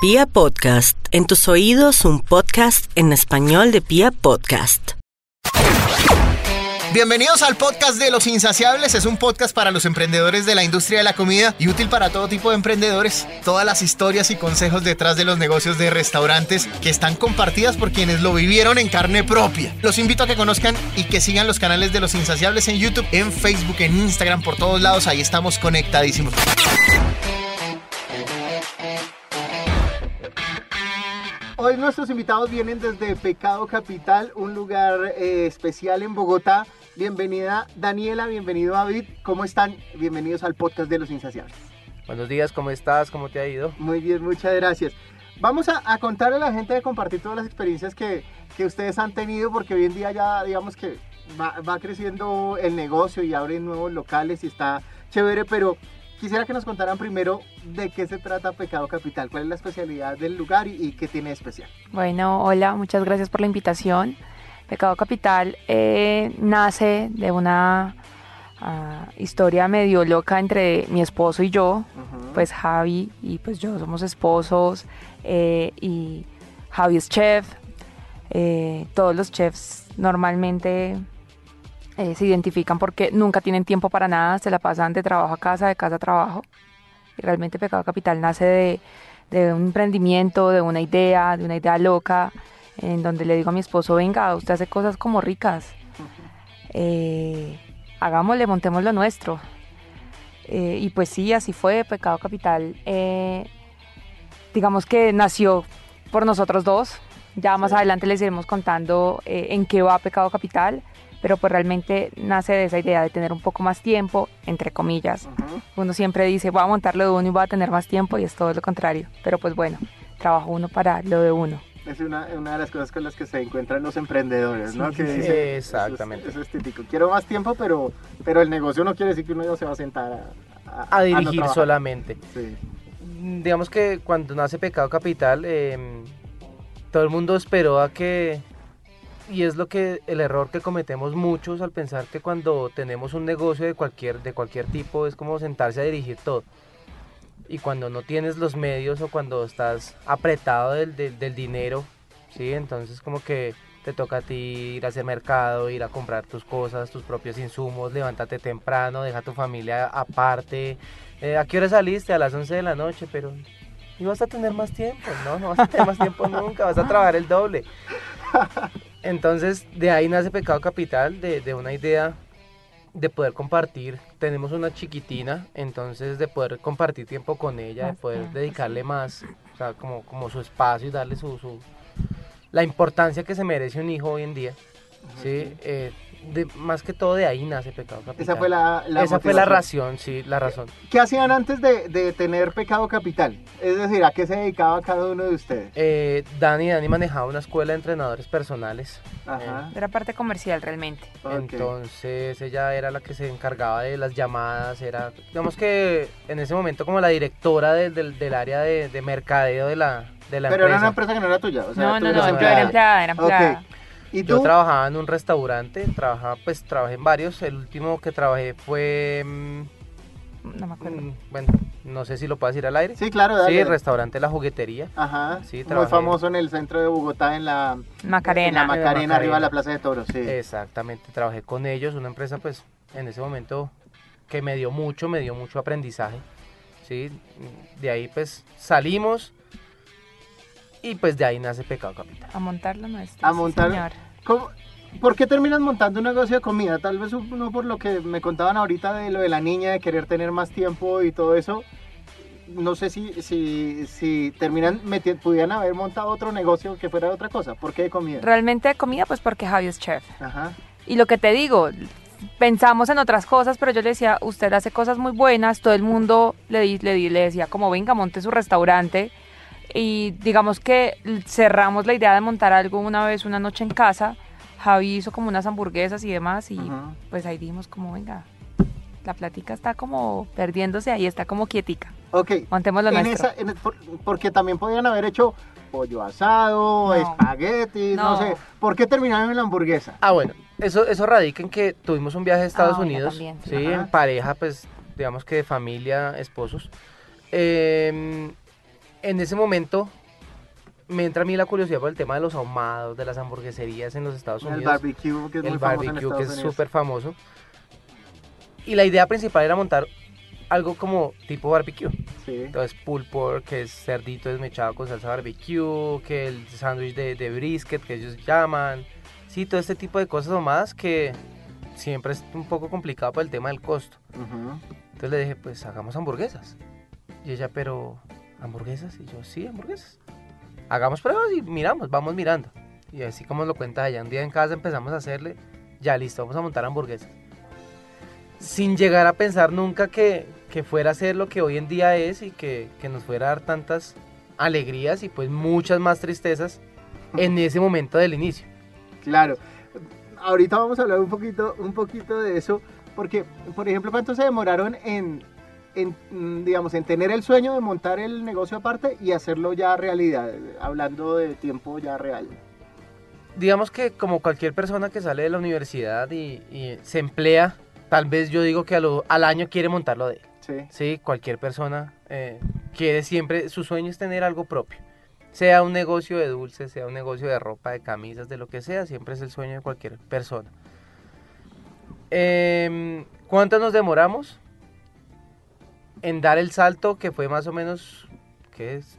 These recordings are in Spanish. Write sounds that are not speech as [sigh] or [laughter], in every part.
Pia Podcast, en tus oídos un podcast en español de Pia Podcast. Bienvenidos al podcast de Los Insaciables. Es un podcast para los emprendedores de la industria de la comida y útil para todo tipo de emprendedores. Todas las historias y consejos detrás de los negocios de restaurantes que están compartidas por quienes lo vivieron en carne propia. Los invito a que conozcan y que sigan los canales de Los Insaciables en YouTube, en Facebook, en Instagram, por todos lados. Ahí estamos conectadísimos. Hoy nuestros invitados vienen desde Pecado Capital, un lugar eh, especial en Bogotá. Bienvenida Daniela, bienvenido David. ¿Cómo están? Bienvenidos al podcast de Los Insaciables. Buenos días, ¿cómo estás? ¿Cómo te ha ido? Muy bien, muchas gracias. Vamos a, a contarle a la gente de compartir todas las experiencias que, que, ustedes han tenido, porque hoy en día ya digamos que va, va creciendo el negocio y abren nuevos locales y está chévere, pero Quisiera que nos contaran primero de qué se trata Pecado Capital, cuál es la especialidad del lugar y, y qué tiene de especial. Bueno, hola, muchas gracias por la invitación. Pecado Capital eh, nace de una uh, historia medio loca entre mi esposo y yo, uh -huh. pues Javi y pues yo somos esposos eh, y Javi es chef. Eh, todos los chefs normalmente eh, se identifican porque nunca tienen tiempo para nada, se la pasan de trabajo a casa, de casa a trabajo. Y realmente Pecado Capital nace de, de un emprendimiento, de una idea, de una idea loca, en donde le digo a mi esposo, venga, usted hace cosas como ricas, eh, hagámosle, montemos lo nuestro. Eh, y pues sí, así fue, Pecado Capital, digamos que nació por nosotros dos, ya más sí. adelante les iremos contando en qué va Pecado Capital, pero pues realmente nace de esa idea de tener un poco más tiempo, entre comillas. Uh -huh. Uno siempre dice, voy a montar lo de uno y voy a tener más tiempo y es todo lo contrario, pero pues bueno, trabajo uno para lo de uno. Es una, una de las cosas con las que se encuentran los emprendedores, ¿no? Sí, que sí, dice, exactamente. Eso es, eso es, típico. Quiero más tiempo, pero, pero el negocio no quiere decir que uno ya se va a sentar a, a, a dirigir no solamente. Sí. Digamos que cuando nace Pecado Capital, eh, todo el mundo esperó a que y es lo que el error que cometemos muchos al pensar que cuando tenemos un negocio de cualquier de cualquier tipo es como sentarse a dirigir todo. Y cuando no tienes los medios o cuando estás apretado del, del, del dinero sí entonces como que te toca a ti ir a hacer mercado ir a comprar tus cosas tus propios insumos levántate temprano deja a tu familia aparte. Eh, a qué hora saliste a las 11 de la noche pero y vas a tener más tiempo no no vas a tener más tiempo [laughs] nunca vas a trabajar el doble entonces, de ahí nace Pecado Capital, de, de, una idea de poder compartir. Tenemos una chiquitina, entonces de poder compartir tiempo con ella, de poder dedicarle más, o sea, como, como su espacio y darle su, su la importancia que se merece un hijo hoy en día. ¿sí? Eh, de, más que todo de ahí nace Pecado Capital. Esa fue la, la Esa fue la razón, sí, la razón. ¿Qué hacían antes de, de, tener Pecado Capital? Es decir, ¿a qué se dedicaba cada uno de ustedes? Eh, Dani, Dani manejaba una escuela de entrenadores personales. Ajá. Era parte comercial realmente. Okay. Entonces ella era la que se encargaba de las llamadas, era, digamos que en ese momento como la directora de, de, del área de, de, mercadeo de la, de la Pero empresa. era una empresa que no era tuya, o sea, no, no, no, no, era empleada, era empleada. Okay. ¿Y Yo trabajaba en un restaurante, trabajaba, pues trabajé en varios. El último que trabajé fue. No me acuerdo. Bueno, no sé si lo puedo decir al aire. Sí, claro, dale. Sí, el restaurante La Juguetería. Ajá. Sí, trabajé. Muy famoso en el centro de Bogotá, en la Macarena. En la Macarena, Macarena, arriba de la Plaza de Toros, sí. Exactamente, trabajé con ellos, una empresa, pues, en ese momento que me dio mucho, me dio mucho aprendizaje. Sí, de ahí, pues, salimos y pues de ahí nace Pecado Capital. A montarlo nuestro. A montar. ¿Cómo? ¿Por qué terminas montando un negocio de comida? Tal vez no por lo que me contaban ahorita de lo de la niña, de querer tener más tiempo y todo eso. No sé si, si, si terminan, pudieran haber montado otro negocio que fuera de otra cosa. ¿Por qué de comida? Realmente de comida, pues porque Javi es chef. Ajá. Y lo que te digo, pensamos en otras cosas, pero yo le decía, usted hace cosas muy buenas, todo el mundo le, le, le decía como, venga, monte su restaurante y digamos que cerramos la idea de montar algo una vez, una noche en casa. Javi hizo como unas hamburguesas y demás y uh -huh. pues ahí dijimos como, venga, la plática está como perdiéndose ahí, está como quietica. Ok. Montémoslo en nuestro. esa, en, por, porque también podían haber hecho pollo asado, no. espaguetis, no. no. sé. ¿Por qué terminaron en la hamburguesa? Ah, bueno, eso, eso radica en que tuvimos un viaje a Estados ah, Unidos, también. sí, Ajá. en pareja, pues digamos que de familia, esposos. Eh, en ese momento me entra a mí la curiosidad por el tema de los ahumados, de las hamburgueserías en los Estados El Unidos. barbecue, que es el muy famoso en barbecue, que es súper famoso. Y la idea principal era montar algo como tipo barbecue. Sí. Entonces, pulled pork, que es cerdito desmechado con salsa barbecue, que el sándwich de, de brisket, que ellos llaman. Sí, todo este tipo de cosas ahumadas que siempre es un poco complicado por el tema del costo. Ujú. Entonces le dije, pues hagamos hamburguesas. Y ella, pero, ¿hamburguesas? Y yo, sí, hamburguesas. Hagamos pruebas y miramos, vamos mirando. Y así como lo cuenta ella, un día en casa empezamos a hacerle, ya listo, vamos a montar hamburguesas. Sin llegar a pensar nunca que, que fuera a ser lo que hoy en día es y que, que nos fuera a dar tantas alegrías y pues muchas más tristezas en ese momento del inicio. Claro. Ahorita vamos a hablar un poquito, un poquito de eso, porque, por ejemplo, ¿cuánto se demoraron en, en, mm, digamos, en tener el sueño de montar el negocio aparte y hacerlo ya realidad, hablando de tiempo ya real? digamos que como cualquier persona que sale de la universidad y, y se emplea, tal vez yo digo que a lo- al año quiere montarlo de él. Sí. Sí, cualquier persona eh, quiere siempre, su sueño es tener algo propio. Sea un negocio de dulces, sea un negocio de ropa, de camisas, de lo que sea, siempre es el sueño de cualquier persona. Em, ¿Cuánto nos demoramos en dar el salto que fue más o menos, ¿qué es?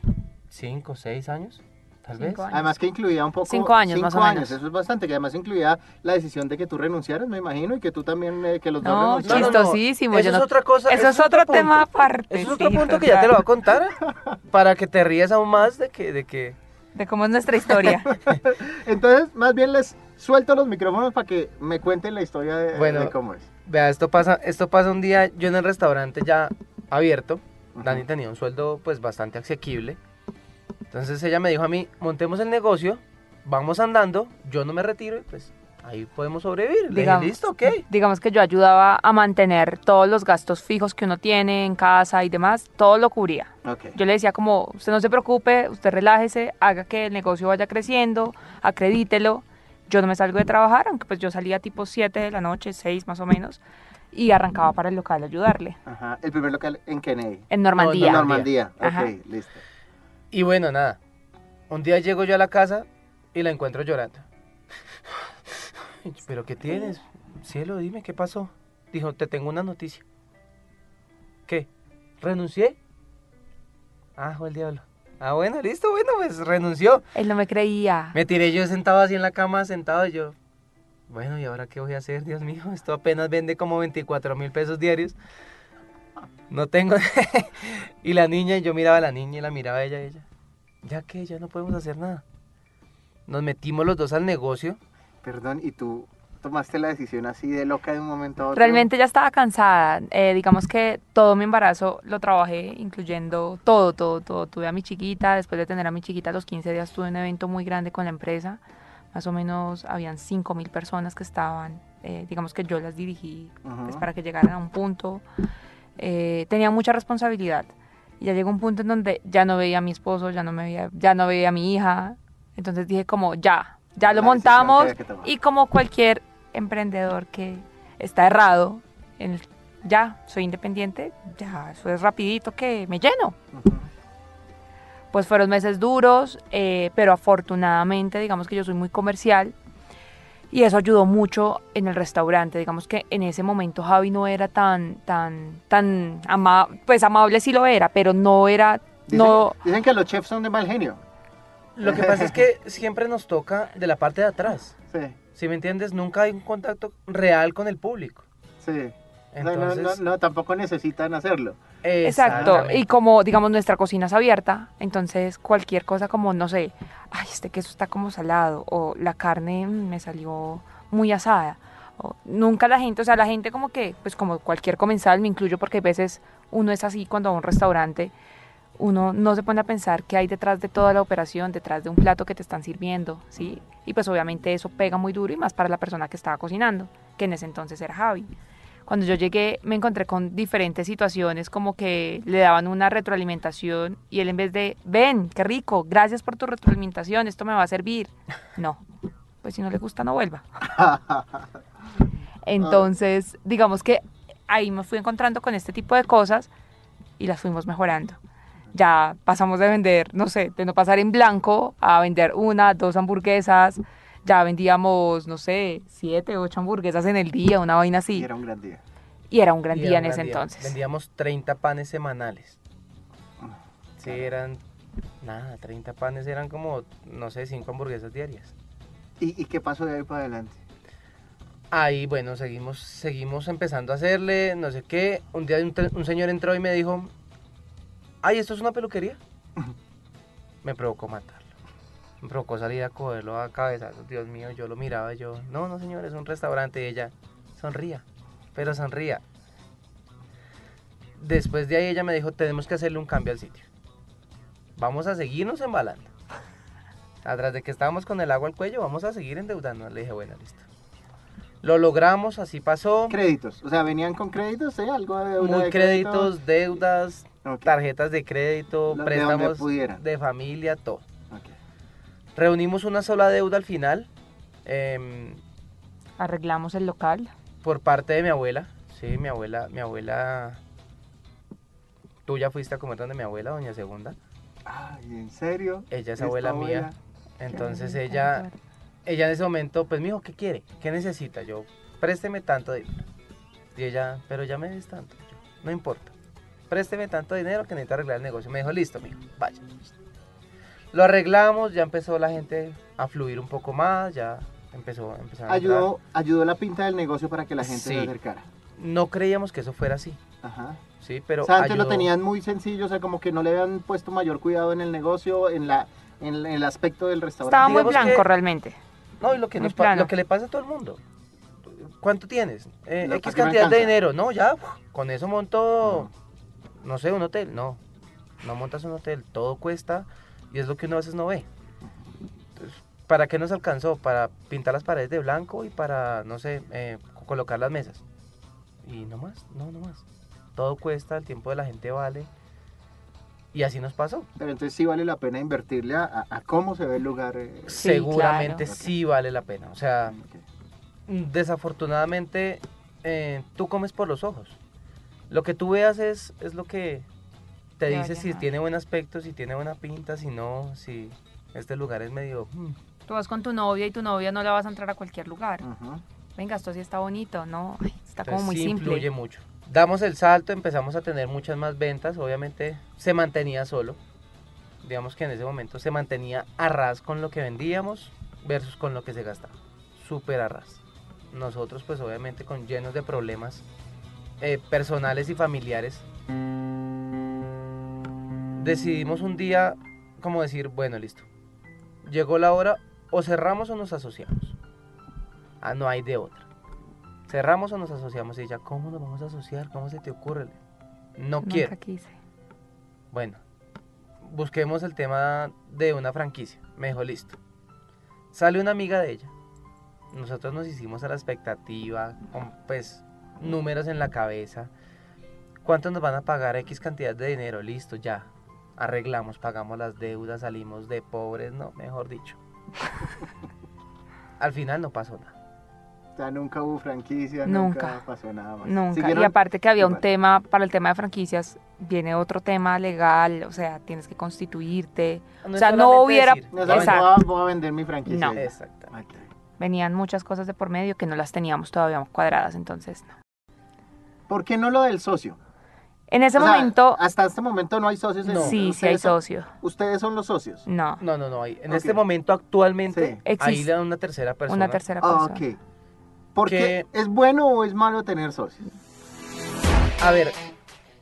¿Cinco, seis años? Tal Cinco vez. años. Además que incluía un poco... Cinco años, más o años, menos. eso es bastante, que además incluía la decisión de que tú renunciaras, me imagino, y que tú también, eh, que los dos No, renunciaran. no, no. chistosísimo. Eso es otra cosa. Eso es otro tema aparte. Eso es otro sí, punto que ya te lo voy a contar [laughs] para que te rías aún más de que, de que De cómo es nuestra historia. [laughs] Entonces, más bien les suelto los micrófonos para que me cuenten la historia de, Bueno. de cómo es. Vea, esto pasa, esto pasa un día, yo en el restaurante ya abierto, Ujú. Dani tenía un sueldo pues bastante asequible. Entonces ella me dijo a mí, montemos el negocio, vamos andando, yo no me retiro y pues ahí podemos sobrevivir. Le dije, Digamos. listo, ok. Digamos que yo ayudaba a mantener todos los gastos fijos que uno tiene en casa y demás, todo lo cubría. Yo le decía como, usted no se preocupe, usted relájese, haga que el negocio vaya creciendo, acredítelo. Yo no me salgo de trabajar, aunque pues yo salía tipo 7 de la noche, 6 más o menos, y arrancaba para el local a ayudarle. Ajá. El primer local en Kennedy. En Normandía. En Normandía. Ajá. Ok, listo. Y bueno, nada. Un día llego yo a la casa y la encuentro llorando. ¿Pero qué tienes? Cielo, dime, ¿qué pasó? Dijo, te tengo una noticia. ¿Qué? ¿Renuncié? Ah, fue el diablo. Ah, bueno, listo, bueno, pues renunció. Él no me creía. Me tiré yo sentado así en la cama, sentado y yo. Bueno, ¿y ahora qué voy a hacer, Dios mío? [laughs] Esto apenas vende como 24 mil pesos diarios. No tengo. [laughs] y la niña, yo miraba a la niña y la miraba a ella y ella. Ya que ya no podemos hacer nada. Nos metimos los dos al negocio. Perdón, ¿y tú tomaste la decisión así de loca de un momento a otro? Realmente ya estaba cansada. Eh, digamos que todo mi embarazo lo trabajé, incluyendo todo, todo, todo. Tuve a mi chiquita, después de tener a mi chiquita a los 15 días tuve un evento muy grande con la empresa. Más o menos habían 5 mil personas que estaban, eh, digamos que yo las dirigí pues, para que llegaran a un punto. Eh, tenía mucha responsabilidad. Y ya llegó un punto en donde ya no veía a mi esposo, ya no, me veía, ya no veía a mi hija. Entonces dije como, ya, ya lo La montamos. Y como cualquier emprendedor que está errado, en el- ya soy independiente, ya eso es rapidito que me lleno. Pues fueron meses duros, eh, pero afortunadamente digamos que yo soy muy comercial y eso ayudó mucho en el restaurante. Digamos que en ese momento Javi no era tan, tan, tan amable, pues amable sí lo era, pero no era, Dicen, no, dicen que los chefs son de mal genio. Lo que pasa es que siempre nos toca de la parte de atrás. Sí, Si me entiendes, nunca hay un contacto real con el público. sí. No, no, no, no, tampoco necesitan hacerlo. Exacto, y como digamos nuestra cocina es abierta, entonces cualquier cosa como, no sé, ay, este queso está como salado, o la carne me salió muy asada, o nunca la gente, o sea, la gente como que, pues como cualquier comensal, me incluyo porque a veces uno es así cuando va a un restaurante, uno no se pone a pensar qué hay detrás de toda la operación, detrás de un plato que te están sirviendo, ¿sí? Y pues obviamente eso pega muy duro y más para la persona que estaba cocinando, que en ese entonces era Javi. Cuando yo llegué me encontré con diferentes situaciones como que le daban una retroalimentación y él en vez de, ven, qué rico, gracias por tu retroalimentación, esto me va a servir. No, pues si no le gusta no vuelva. [laughs] Entonces, digamos que ahí me fui encontrando con este tipo de cosas y las fuimos mejorando. Ya pasamos de vender, no sé, de no pasar en blanco a vender una, dos hamburguesas. Ya vendíamos, no sé, siete, ocho hamburguesas en el día, una vaina así. Y era un gran día. Y era un gran Y día en ese día. entonces. Vendíamos 30 panes semanales. Ah, Sí, eran. Nada, 30 panes eran como, no sé, 5 hamburguesas diarias. ¿Y, y qué pasó de ahí para adelante? Ahí, bueno, seguimos, seguimos empezando a hacerle, no sé qué. Un día un, un señor entró y me dijo, ay, ¿esto es una peluquería? [laughs] me provocó matarlo. Provocó salir a cogerlo a cabezazos, Dios mío, yo lo miraba y yo, no, no señor, es un restaurante. Y ella, sonría, pero sonría. Después de ahí ella me dijo, tenemos que hacerle un cambio al sitio. Vamos a seguirnos embalando. Atrás de que estábamos con el agua al cuello, vamos a seguir endeudándonos. Le dije, bueno, listo. Lo logramos, así pasó. Créditos. O sea, venían con créditos, ¿eh? Algo de deuda Muy de créditos, deudas, tarjetas de crédito, préstamos de familia, todo. Reunimos una sola deuda al final em, Arreglamos el local. por parte de mi abuela. Sí, mi abuela, mi abuela. Tú ya fuiste a comer donde mi abuela, doña Segunda. Ay, ¿en serio? Ella es ¿Esta abuela mía. Entonces ella, ella en ese momento, pues me dijo, ¿qué quiere? ¿Qué necesita? Yo, présteme tanto dinero. Y ella, pero ya me des tanto. Yo, no importa. Présteme tanto dinero que necesito arreglar el negocio. Me dijo, listo, mijo, vaya. Lo arreglamos, ya empezó la gente a fluir un poco más, ya empezó, empezaron a entrar. Ayudó, ayudó la pinta del negocio para que la gente Sí. se acercara. No creíamos que eso fuera así, Ajá. sí, pero o sea, antes lo ayudó. tenían muy sencillo, o sea, como que no le habían puesto mayor cuidado en el negocio, en la en el aspecto del restaurante. Estaba muy Digamos blanco que- realmente. No, y lo que, nos lo que le pasa a todo el mundo. ¿Cuánto tienes? Eh, X ¿para qué me cantidad de dinero. No, ya, uf, con eso monto, no sé, un hotel. No, no montas un hotel. Todo cuesta y es lo que uno a veces no ve. Entonces, ¿para qué nos alcanzó? Para pintar las paredes de blanco y para, no sé, eh, co- colocar las mesas. Y no más, no, no más. Todo cuesta, el tiempo de la gente vale. Y así nos pasó. Pero entonces sí vale la pena invertirle a, a- a cómo se ve el lugar. eh. Sí, Seguramente claro. sí vale la pena. O sea, desafortunadamente eh, tú comes por los ojos. Lo que tú veas es, es lo que te dice si tiene buen aspecto, si tiene buena pinta, si no, si este lugar es medio... mm. Tú vas con tu novia y tu novia no la vas a entrar a cualquier lugar. Venga, esto sí está bonito, ¿no? [laughs] Ay, está como muy sí simple. influye mucho. Damos el salto, empezamos a tener muchas más ventas, obviamente se mantenía solo. Digamos que en ese momento se mantenía a ras con lo que vendíamos versus con lo que se gastaba. Súper a ras. Nosotros pues obviamente con llenos de problemas eh, personales y familiares. Decidimos un día como decir, bueno, listo. Llegó la hora, o cerramos o nos asociamos. Ah, no hay de otra. Cerramos o nos asociamos y ella, ¿cómo nos vamos a asociar? ¿Cómo se te ocurre? No Nunca quiero. quise. Bueno, busquemos el tema de una franquicia. Me dijo, listo. Sale una amiga de ella. Nosotros nos hicimos a la expectativa, con pues números en la cabeza. ¿Cuánto nos van a pagar X cantidad de dinero? Listo, ya. Arreglamos, pagamos las deudas, salimos de pobres, no, mejor dicho. [laughs] Al final no pasó nada. O sea, nunca hubo franquicia, nunca, Nunca. pasó nada más. Nunca. ¿Siguieron? Y aparte que había un tema, para el tema de franquicias, viene otro tema legal, o sea, tienes que constituirte. No O sea, no hubiera- decir, No, o "Ya sea, Exacto. voy, a, voy a vender mi franquicia. No. Exactamente. Venían muchas cosas de por medio que no las teníamos todavía cuadradas, entonces no. ¿Por qué no lo del socio? En ese O sea, momento, hasta este momento no hay socios. en No. sí, sí hay ustedes son- socio. Ustedes son los socios. No, No, no, no. hay- En este momento, actualmente, Sí. hay Existe una tercera persona. una tercera Ah, persona. ok. ¿Por qué es bueno o es malo tener socios? A ver,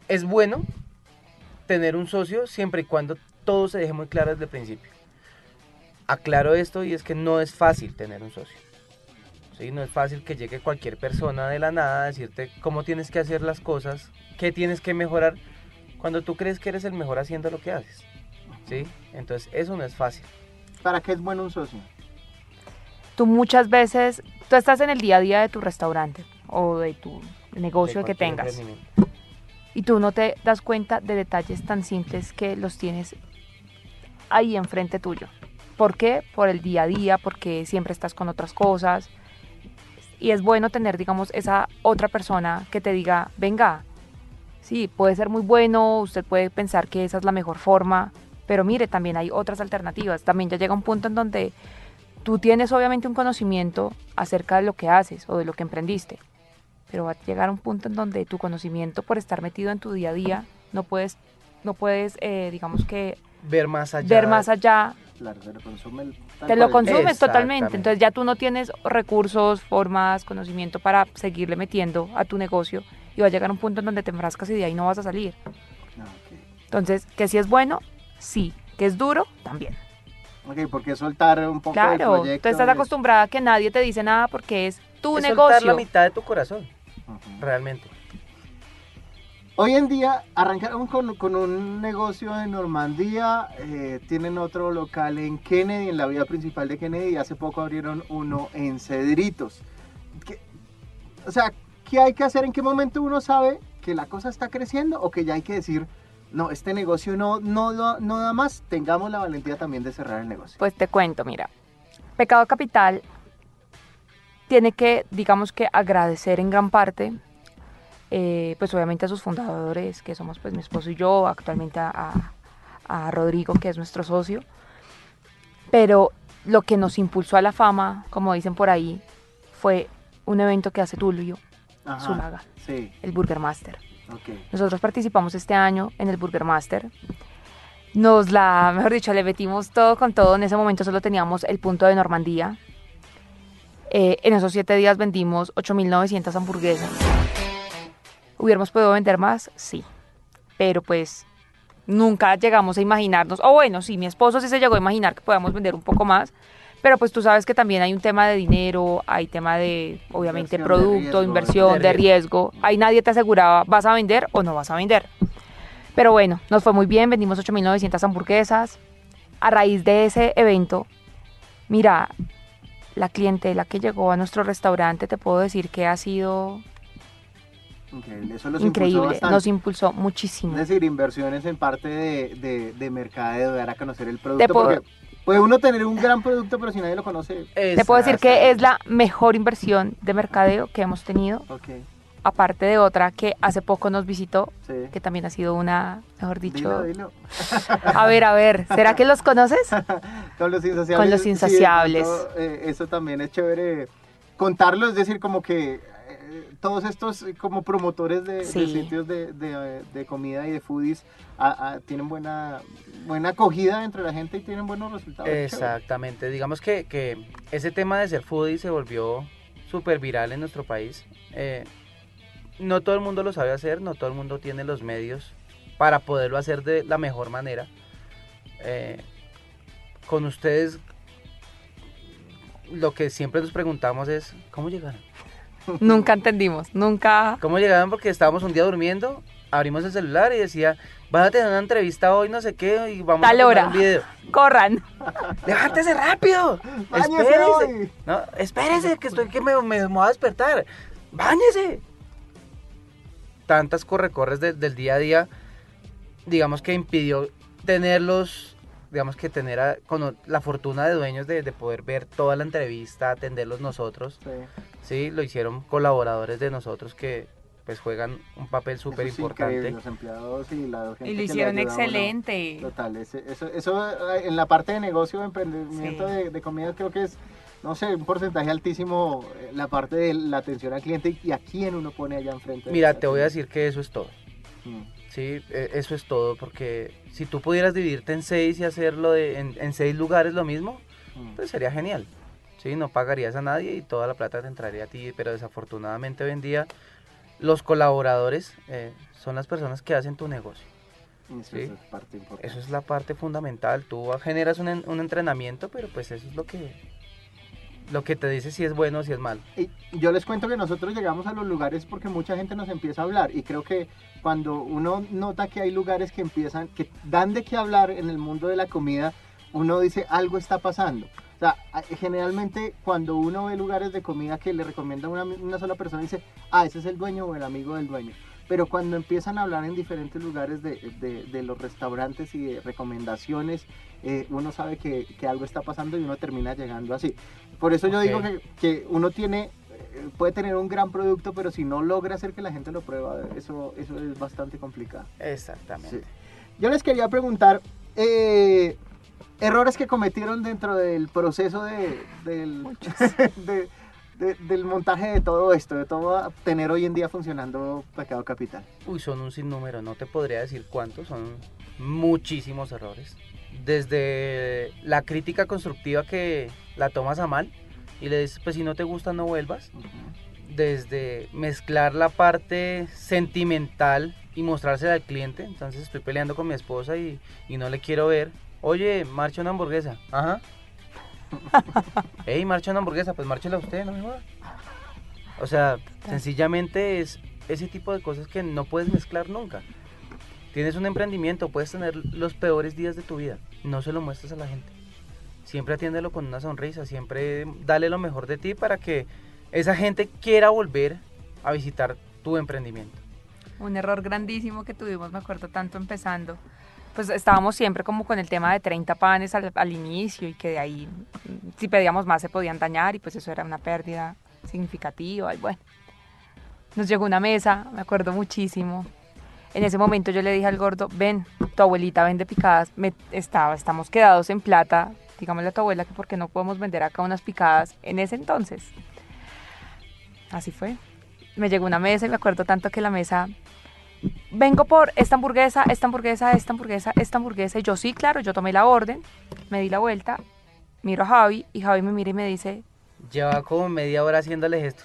es bueno tener un socio siempre y cuando todo se deje muy claro desde el principio. Aclaro esto y es que no es fácil tener un socio. ¿Sí? No es fácil que llegue cualquier persona de la nada a decirte cómo tienes que hacer las cosas, qué tienes que mejorar, cuando tú crees que eres el mejor haciendo lo que haces. ¿sí? Entonces eso no es fácil. ¿Para qué es bueno un socio? Tú muchas veces, tú estás en el día a día de tu restaurante o de tu negocio de que tengas y tú no te das cuenta de detalles tan simples que los tienes ahí enfrente tuyo. ¿Por qué? Por el día a día, porque siempre estás con otras cosas. Y es bueno tener, digamos, esa otra persona que te diga, venga, Sí, puede ser muy bueno, usted puede pensar que esa es la mejor forma, pero mire, también hay otras alternativas. También ya llega un punto en donde tú tienes obviamente un conocimiento acerca de lo que haces o de lo que emprendiste, pero va a llegar un punto en donde tu conocimiento por estar metido en tu día a día no puedes, no puedes, eh, digamos que Ver más allá. ver más allá Claro, se lo consume. el- tal te lo consumes totalmente. Entonces ya tú no tienes recursos, formas, conocimiento para seguirle metiendo a tu negocio y va a llegar un punto en donde te enfrascas y de ahí no vas a salir. Ah. Entonces, que si es bueno, sí. Que es duro, también. Ok, porque soltar un poco del Claro, proyecto. tú estás es- acostumbrada a que nadie te dice nada porque es tu Es soltar la negocio. mitad de tu corazón, realmente. Hoy en día arrancaron con, con un negocio en Normandía, eh, tienen otro local en Kennedy, en la vía principal de Kennedy, y hace poco abrieron uno en Cedritos. ¿Qué- o sea, ¿qué hay que hacer? ¿En qué momento uno sabe que la cosa está creciendo o que ya hay que decir, no, este negocio no, no, da- no da más, tengamos la valentía también de cerrar el negocio? Pues te cuento, mira. Pecado Capital tiene que, digamos que, agradecer en gran parte, eh, pues obviamente a sus fundadores, que somos pues mi esposo y yo, actualmente a, Rodrigo, que es nuestro socio. Pero lo que nos impulsó a la fama, como dicen por ahí, fue un evento que hace Tulio, Ajá, Zulaga, Sí, el Burger Master. Nosotros participamos este año en el Burger Master. Nos la, mejor dicho, le metimos todo con todo. En ese momento solo teníamos el punto de Normandía. Eh, en esos siete días vendimos 8.900 hamburguesas. ¿Hubiéramos podido vender más? Sí. Pero pues nunca llegamos a imaginarnos, o bueno, sí, mi esposo sí se llegó a imaginar que podíamos vender un poco más. Pero pues tú sabes que también hay un tema de dinero, hay tema de, obviamente, Inversión, de producto, riesgo, inversión, de de riesgo. Ahí nadie te aseguraba, ¿vas a vender o no vas a vender? Pero bueno, nos fue muy bien, vendimos 8.900 hamburguesas. A raíz de ese evento, mira, la clientela que llegó a nuestro restaurante, te puedo decir que ha sido Increíble, eso los impulsó increíble, nos impulsó muchísimo. Es decir, inversiones en parte de, de, de mercadeo, de dar a conocer el producto. Porque puede uno tener un gran producto, pero si nadie lo conoce. Te puedo decir que es la mejor inversión de mercadeo que hemos tenido, Ok, aparte de otra que hace poco nos visitó, sí. que también ha sido una, mejor dicho... Dilo, dilo. A ver, a ver, ¿será que los conoces? [laughs] Con los insaciables. Con los sí, insaciables. pronto, eh, eso también es chévere contarlo, es decir, como que todos estos eh, como promotores de, sitios de, de, de comida y de foodies tienen buena buena acogida entre la gente y tienen buenos resultados. chévere. Exactamente, digamos que, que ese tema de ser foodie se volvió súper viral en nuestro país. Eh, no todo el mundo lo sabe hacer, no todo el mundo tiene los medios para poderlo hacer de la mejor manera. Eh, con ustedes, lo que siempre nos preguntamos es, ¿cómo llegaron? Nunca entendimos, nunca... ¿Cómo llegaron? Porque estábamos un día durmiendo, abrimos el celular y decía, vas a tener una entrevista hoy, no sé qué, y vamos Tal a hora. un video. Corran. ¡Levántese rápido! ¡Báñese ¡Espérese! hoy! No, espérese, que estoy que me, me voy a despertar. ¡Báñese! Tantas correcorres de- del día a día, digamos que impidió tenerlos, digamos que tener a- con la fortuna de dueños de, de poder ver toda la entrevista, atenderlos nosotros. Sí. Sí, lo hicieron colaboradores de nosotros que pues juegan un papel súper es importante. Los empleados y la gente Y lo que hicieron uno. excelente. Total, ese- eso, eso en la parte de negocio, de emprendimiento Sí. de, de comida, creo que es, no sé, un porcentaje altísimo eh, la parte de la atención al cliente y a quién uno pone allá enfrente. Mira, te voy a decir que eso es todo. Mm, Sí, e- eso es todo, porque si tú pudieras dividirte en seis y hacerlo de, en, en seis lugares lo mismo, mm. pues sería genial. Sí, no pagarías a nadie y toda la plata te entraría a ti, pero desafortunadamente hoy en día los colaboradores eh, son las personas que hacen tu negocio. Eso, Sí. eso es parte importante. Eso es la parte fundamental. Tú generas un, un entrenamiento, pero pues eso es lo que, lo que te dice si es bueno o si es malo. Yo les cuento que nosotros llegamos a los lugares porque mucha gente nos empieza a hablar y creo que cuando uno nota que hay lugares que empiezan, que dan de qué hablar en el mundo de la comida, uno dice algo está pasando. O sea, generalmente cuando uno ve lugares de comida que le recomienda una, una sola persona, dice, ah, ese es el dueño o el amigo del dueño. Pero cuando empiezan a hablar en diferentes lugares de los restaurantes y de recomendaciones, eh, uno sabe que, que algo está pasando y uno termina llegando así. Por eso yo digo que, que uno tiene eh, puede tener un gran producto, pero si no logra hacer que la gente lo prueba, eso, eso es bastante complicado. Exactamente. Sí. Yo les quería preguntar, eh, errores que cometieron dentro del proceso de, del, [laughs] de- de- del montaje de todo esto, de todo tener hoy en día funcionando Pecado Capital. Uy, son un sinnúmero, no te podría decir cuántos, son muchísimos errores. Desde la crítica constructiva que la tomas a mal y le dices, pues si no te gusta no vuelvas. Desde mezclar la parte sentimental y mostrársela al cliente. Entonces estoy peleando con mi esposa y, y no le quiero ver. Oye, marcha una hamburguesa. Ajá. [laughs] Ey, marcha una hamburguesa, pues márchela usted, no me joda. O sea, sencillamente es ese tipo de cosas que no puedes mezclar nunca. Tienes un emprendimiento, puedes tener los peores días de tu vida. No se lo muestres a la gente. Siempre atiéndelo con una sonrisa, siempre dale lo mejor de ti para que esa gente quiera volver a visitar tu emprendimiento. Un error grandísimo que tuvimos, me acuerdo tanto empezando. Pues estábamos siempre como con el tema de 30 panes al, al inicio y que de ahí, si pedíamos más, se podían dañar y pues eso era una pérdida significativa. Y bueno, nos llegó una mesa, me acuerdo muchísimo. En ese momento yo le dije al gordo, ven, tu abuelita vende picadas, me, estaba, estamos quedados en plata, digámosle a tu abuela que por qué no podemos vender acá unas picadas en ese entonces. Así fue. Me llegó una mesa y me acuerdo tanto que la mesa vengo por esta hamburguesa, esta hamburguesa, esta hamburguesa, esta hamburguesa. Y yo sí, claro, yo tomé la orden, me di la vuelta, miro a Javi y Javi me mira y me dice, Lleva como media hora haciéndole esto.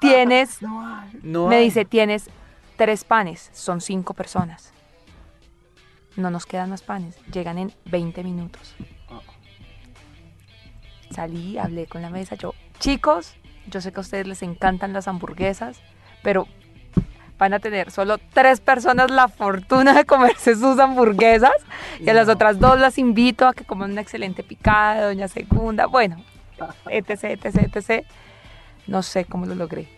tienes, [laughs] No me hay. dice, tienes tres panes, son cinco personas. No nos quedan más panes, llegan en 20 minutos. Salí, hablé con la mesa, yo, chicos, yo sé que a ustedes les encantan las hamburguesas, pero van a tener solo tres personas la fortuna de comerse sus hamburguesas y a las otras dos las invito a que coman una excelente picada Doña Segunda, bueno, [laughs] etc, etc, etc. No sé cómo lo logré,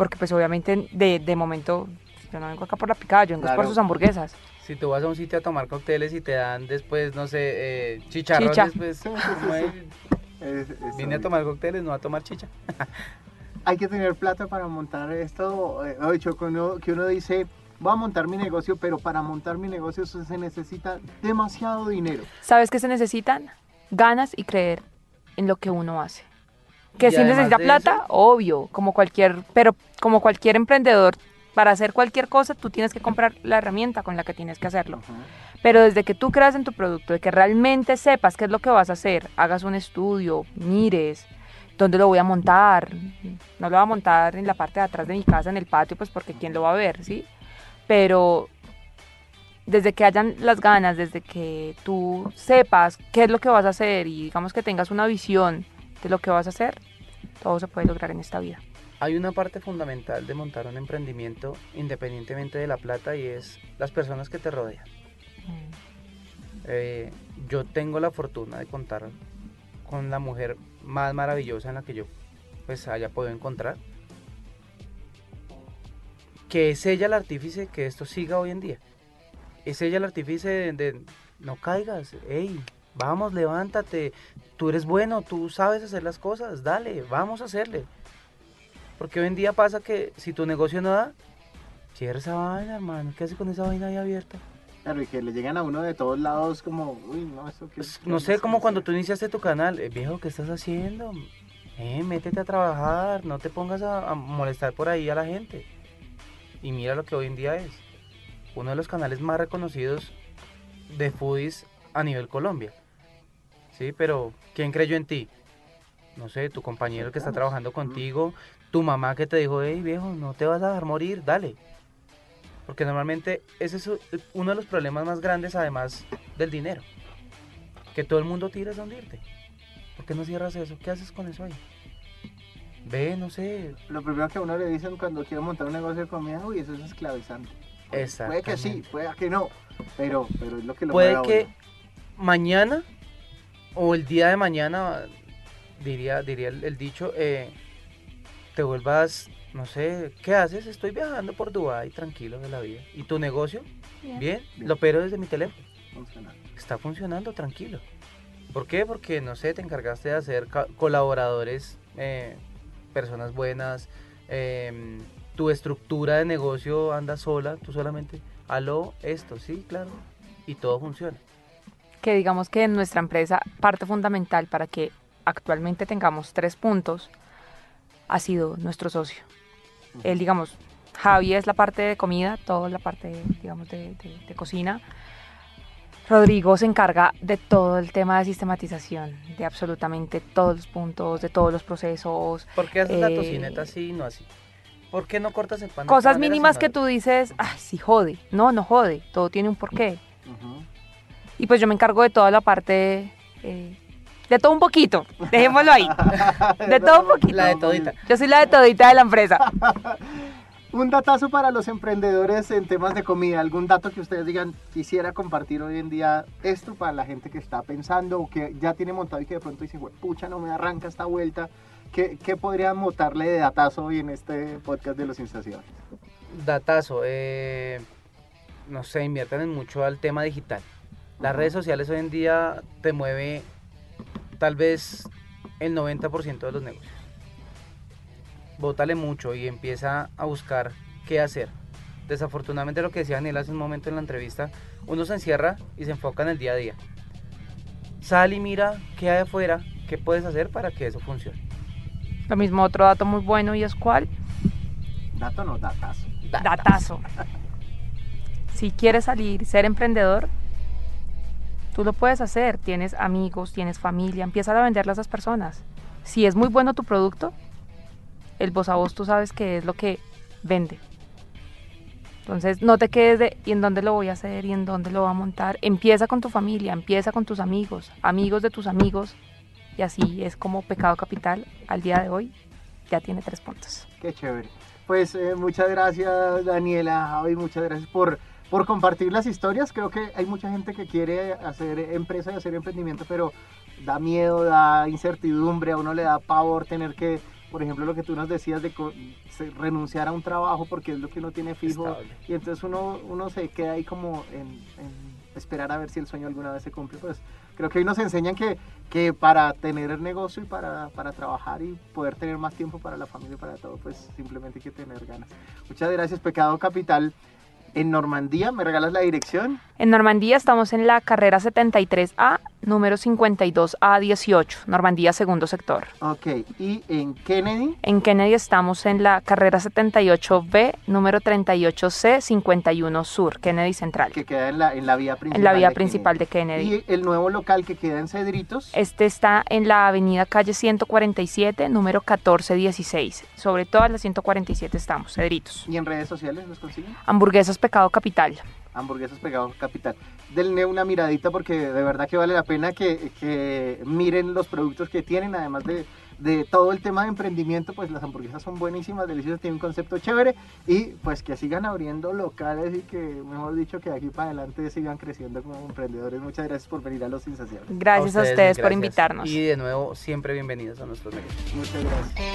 porque pues obviamente de, de momento yo no vengo acá por la picada, yo vengo es por Claro. sus hamburguesas. Si tú vas a un sitio a tomar cócteles y te dan después, no sé, eh, chicharrones, Chicha. pues [laughs] es, Es- vine a tomar cócteles, no a tomar chicha. [laughs] hay que tener plata para montar esto. eh, he dicho que uno, que uno dice, voy a montar mi negocio, pero para montar mi negocio se necesita demasiado dinero. ¿Sabes qué se necesitan? Ganas y creer en lo que uno hace. Que si además necesita plata, eso- obvio, como cualquier, pero como cualquier emprendedor, para hacer cualquier cosa tú tienes que comprar la herramienta con la que tienes que hacerlo. Pero desde que tú creas en tu producto, de que realmente sepas qué es lo que vas a hacer, hagas un estudio, mires dónde lo voy a montar, no lo voy a montar en la parte de atrás de mi casa, en el patio, pues porque quién lo va a ver, ¿sí? Pero desde que hayan las ganas, desde que tú sepas qué es lo que vas a hacer y digamos que tengas una visión de lo que vas a hacer, todo se puede lograr en esta vida. Hay una parte fundamental de montar un emprendimiento independientemente de la plata y es las personas que te rodean. Eh, yo tengo la fortuna de contar con la mujer más maravillosa en la que yo pues haya podido encontrar. Que es ella el artífice que esto siga hoy en día. Es ella el artífice de, de, no caigas, hey, vamos, levántate, tú eres bueno, tú sabes hacer las cosas, dale, vamos a hacerle. Porque hoy en día pasa que si tu negocio no da, cierra esa vaina, hermano, ¿qué hace con esa vaina ahí abierta? Claro, y que le llegan a uno de todos lados como, uy, no, eso que... Pues, no sé, como cuando tú iniciaste tu canal, eh, viejo, ¿qué estás haciendo? Eh, métete a trabajar, no te pongas a, a molestar por ahí a la gente. Y mira lo que hoy en día es. Uno de los canales más reconocidos de foodies a nivel Colombia. Sí, pero ¿quién creyó en ti? No sé, tu compañero que está trabajando contigo, tu mamá que te dijo, hey viejo, no te vas a dejar morir, dale. Porque normalmente ese es uno de los problemas más grandes, además del dinero. Que todo el mundo tira a hundirte. ¿Por qué no cierras eso? ¿Qué haces con eso ahí? Ve, no sé. Lo primero que a uno le dicen cuando quiere montar un negocio de comida, uy, eso es esclavizante. Puede que sí, puede que no, pero, pero es lo que lo Puede que. Mañana o el día de mañana, diría, diría el, el dicho, eh, te vuelvas, no sé, ¿qué haces? Estoy viajando por Dubái, tranquilo de la vida. ¿Y tu negocio? Bien, Bien. lo opero desde mi teléfono. Funciona. Está funcionando, tranquilo. ¿Por qué? Porque, no sé, te encargaste de hacer colaboradores eh, personas buenas, em, tu estructura de negocio anda sola, tú solamente, aló, esto, sí, claro, y todo funciona. Que digamos que en nuestra empresa parte fundamental para que actualmente tengamos tres puntos ha sido nuestro socio. Él, digamos, Javi es la parte de comida, toda la parte, digamos, de, de- de cocina. Rodrigo se encarga de todo el tema de sistematización, de absolutamente todos los puntos, de todos los procesos, ¿Por qué haces la Eh, tocineta así y no así? ¿Por qué no cortas el pan? cosas mínimas que tú dices, ah, sí jode, no, no jode, todo tiene un porqué. Ujú. Y pues yo me encargo de toda la parte, eh, de todo un poquito, dejémoslo ahí, de todo un poquito. La de todita. Yo soy la de todita de la empresa. [laughs] Un datazo para los emprendedores en temas de comida, algún dato que ustedes digan, quisiera compartir hoy en día esto para la gente que está pensando o que ya tiene montado y que de pronto dice, "Jue- pucha, no me arranca esta vuelta. ¿Qué, qué podrían montarle de datazo hoy en este podcast de los insaciables? Datazo, eh, no sé, inviertan en mucho al tema digital. Las redes sociales hoy en día te mueve tal vez el 90% de los negocios. Bótale mucho y empieza a buscar qué hacer. Desafortunadamente lo que decía Daniel hace un momento en la entrevista, uno se encierra y se enfoca en el día a día. Sal y mira qué hay afuera, qué puedes hacer para que eso funcione. Lo mismo, otro dato muy bueno y es cuál, Dato no, datazo. datazo. [laughs] Si quieres salir, ser emprendedor, tú lo puedes hacer. Tienes amigos, tienes familia, empieza a venderle a esas personas. Si es muy bueno tu producto, el voz a voz tú sabes que es lo que vende. Entonces, no te quedes de ¿y en dónde lo voy a hacer? ¿y en dónde lo voy a montar? Empieza con tu familia, empieza con tus amigos, amigos de tus amigos. Y así es como Pecado Capital al día de hoy ya tiene tres puntos. Qué chévere. Pues eh, muchas gracias Daniela, Javi, muchas gracias por, por compartir las historias. Creo que hay mucha gente que quiere hacer empresa y hacer emprendimiento, pero da miedo, da incertidumbre, a uno le da pavor tener que, por ejemplo, lo que tú nos decías de renunciar a un trabajo porque es lo que uno tiene fijo. Estable. Y entonces uno, uno se queda ahí como en, en esperar a ver si el sueño alguna vez se cumple. Pues creo que hoy nos enseñan que, que para tener el negocio y para, para trabajar y poder tener más tiempo para la familia y para todo, pues simplemente hay que tener ganas. Muchas gracias, Pecado Capital. En Normandía, ¿me regalas la dirección? En Normandía estamos en la carrera 73A, número 52A18, Normandía segundo sector. Ok, y en Kennedy, En Kennedy estamos en la carrera 78B, número 38C, 51 Sur, Kennedy Central, que queda en la, en la vía principal. en la vía de principal de Kennedy. Kennedy. Y el nuevo local que queda en Cedritos. Este está en la avenida calle 147, número 1416. Sobre todas las 147 estamos, Cedritos. Y en redes sociales los consiguen. Hamburguesas Pecado Capital hamburguesas pegados capital. Denle una miradita porque de verdad que vale la pena que, que miren los productos que tienen, además de, de, todo el tema de emprendimiento, pues las hamburguesas son buenísimas, deliciosas, tienen un concepto chévere y pues que sigan abriendo locales y que, mejor dicho, que de aquí para adelante sigan creciendo como emprendedores. Muchas gracias por venir a Los Insaciables. Gracias a ustedes, por invitarnos. Y de nuevo, siempre bienvenidos a nuestros medios. Muchas gracias.